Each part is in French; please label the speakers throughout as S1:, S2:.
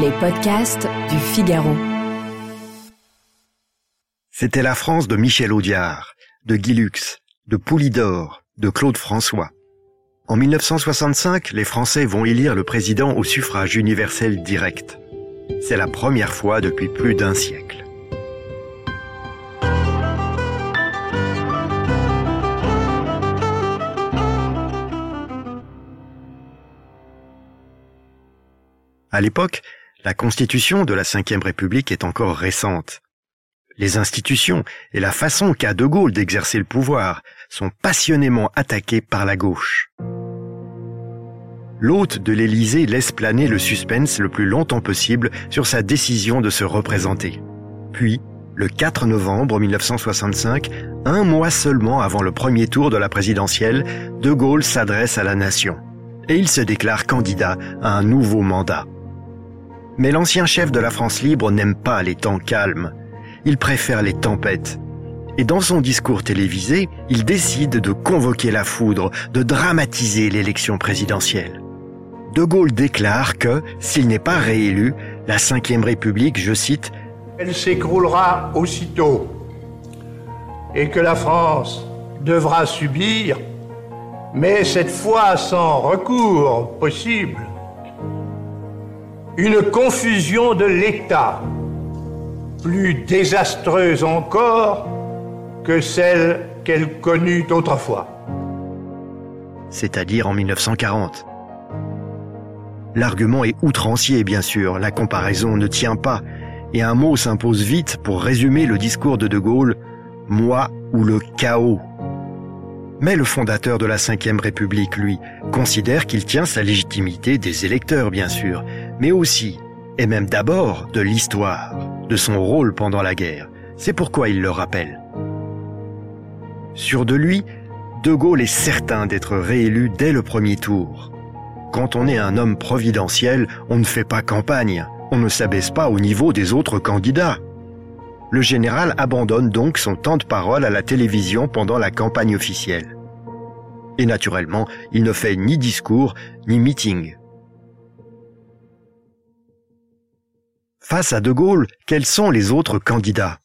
S1: Les podcasts du Figaro.
S2: C'était la France de Michel Audiard, de Guy Lux, de Poulidor, de Claude François. En 1965, les Français vont élire le président au suffrage universel direct. C'est la première fois depuis plus d'un siècle. À l'époque, la constitution de la Ve République est encore récente. Les institutions et la façon qu'a De Gaulle d'exercer le pouvoir sont passionnément attaquées par la gauche. L'hôte de l'Élysée laisse planer le suspense le plus longtemps possible sur sa décision de se représenter. Puis, le 4 novembre 1965, un mois seulement avant le premier tour de la présidentielle, De Gaulle s'adresse à la nation. Et il se déclare candidat à un nouveau mandat. Mais l'ancien chef de la France libre n'aime pas les temps calmes. Il préfère les tempêtes. Et dans son discours télévisé, il décide de convoquer la foudre, de dramatiser l'élection présidentielle. De Gaulle déclare que, s'il n'est pas réélu, la Ve République, je cite,
S3: Elle s'écroulera aussitôt et que la France devra subir, mais cette fois sans recours possible, une confusion de l'État plus désastreuse encore que celle qu'elle connut autrefois.
S2: c'est-à-dire en 1940. L'argument est outrancier, bien sûr, la comparaison ne tient pas, et un mot s'impose vite pour résumer le discours de De Gaulle, moi ou le chaos. Mais le fondateur de la Ve République, lui, considère qu'il tient sa légitimité des électeurs, bien sûr, mais aussi, et même d'abord, de l'histoire, de son rôle pendant la guerre. C'est pourquoi il le rappelle. Sûr de lui, De Gaulle est certain d'être réélu dès le premier tour. Quand on est un homme providentiel, on ne fait pas campagne, on ne s'abaisse pas au niveau des autres candidats. Le général abandonne donc son temps de parole à la télévision pendant la campagne officielle. Et naturellement, il ne fait ni discours ni meeting. Face à De Gaulle, quels sont les autres candidats?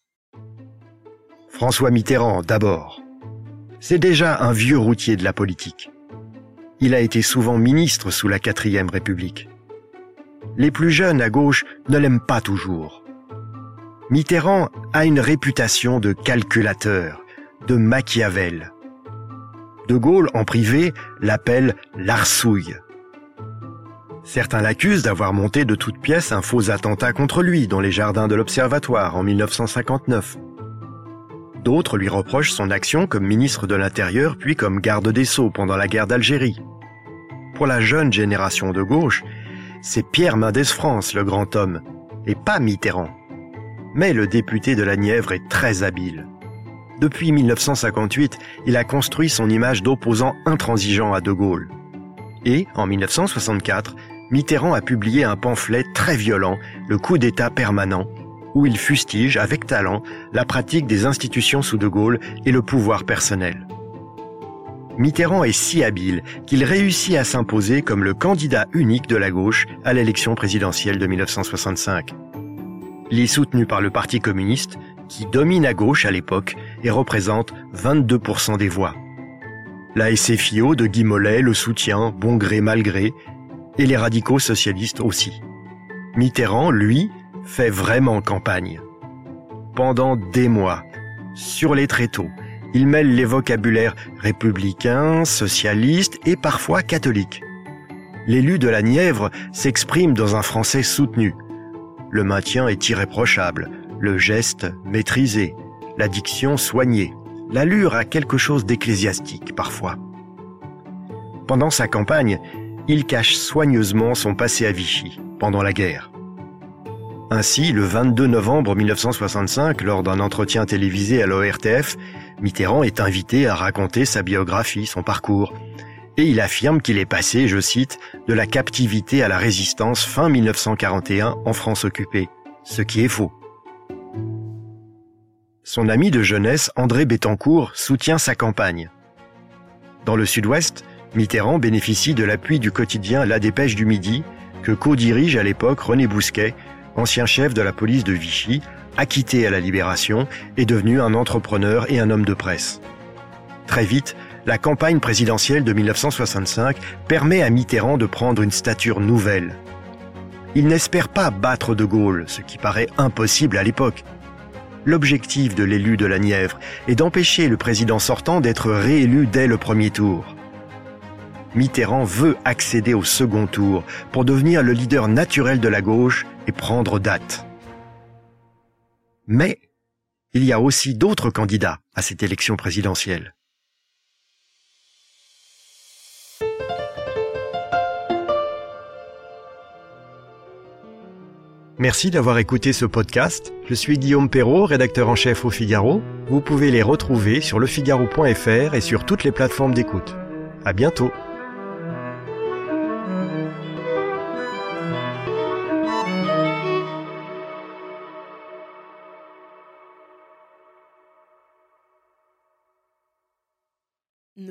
S2: François Mitterrand d'abord. C'est déjà un vieux routier de la politique. Il a été souvent ministre sous la quatrième République. Les plus jeunes à gauche ne l'aiment pas toujours. Mitterrand a une réputation de calculateur, de Machiavel. De Gaulle, en privé, l'appelle l'arsouille. Certains l'accusent d'avoir monté de toutes pièces un faux attentat contre lui dans les jardins de l'Observatoire en 1959. D'autres lui reprochent son action comme ministre de l'Intérieur puis comme garde des Sceaux pendant la guerre d'Algérie. Pour la jeune génération de gauche, c'est Pierre Mendès France le grand homme, et pas Mitterrand. Mais le député de la Nièvre est très habile. Depuis 1958, il a construit son image d'opposant intransigeant à De Gaulle. Et, en 1964, Mitterrand a publié un pamphlet très violent, Le coup d'État permanent, où il fustige avec talent la pratique des institutions sous De Gaulle et le pouvoir personnel. Mitterrand est si habile qu'il réussit à s'imposer comme le candidat unique de la gauche à l'élection présidentielle de 1965. Il est soutenu par le Parti communiste, qui domine à gauche à l'époque et représente 22% des voix. La SFIO de Guy Mollet le soutient, bon gré mal gré, et les radicaux socialistes aussi. Mitterrand, lui, fait vraiment campagne. Pendant des mois, sur les tréteaux, il mêle les vocabulaires républicains, socialistes et parfois catholiques. L'élu de la Nièvre s'exprime dans un français soutenu. Le maintien est irréprochable, le geste maîtrisé, la diction soignée. L'allure a quelque chose d'ecclésiastique parfois. Pendant sa campagne, il cache soigneusement son passé à Vichy, pendant la guerre. Ainsi, le 22 novembre 1965, lors d'un entretien télévisé à l'ORTF, Mitterrand est invité à raconter sa biographie, son parcours. Et il affirme qu'il est passé, je cite, de la captivité à la résistance fin 1941 en France occupée, ce qui est faux. Son ami de jeunesse, André Bettencourt, soutient sa campagne. Dans le sud-ouest, Mitterrand bénéficie de l'appui du quotidien La Dépêche du Midi, que co-dirige à l'époque René Bousquet, ancien chef de la police de Vichy, acquitté à la Libération, est devenu un entrepreneur et un homme de presse. Très vite, la campagne présidentielle de 1965 permet à Mitterrand de prendre une stature nouvelle. Il n'espère pas battre De Gaulle, ce qui paraît impossible à l'époque. L'objectif de l'élu de la Nièvre est d'empêcher le président sortant d'être réélu dès le premier tour. Mitterrand veut accéder au second tour pour devenir le leader naturel de la gauche et prendre date. Mais il y a aussi d'autres candidats à cette élection présidentielle. Merci d'avoir écouté ce podcast. Je suis Guillaume Perrault, rédacteur en chef au Figaro. Vous pouvez les retrouver sur lefigaro.fr et sur toutes les plateformes d'écoute. À bientôt.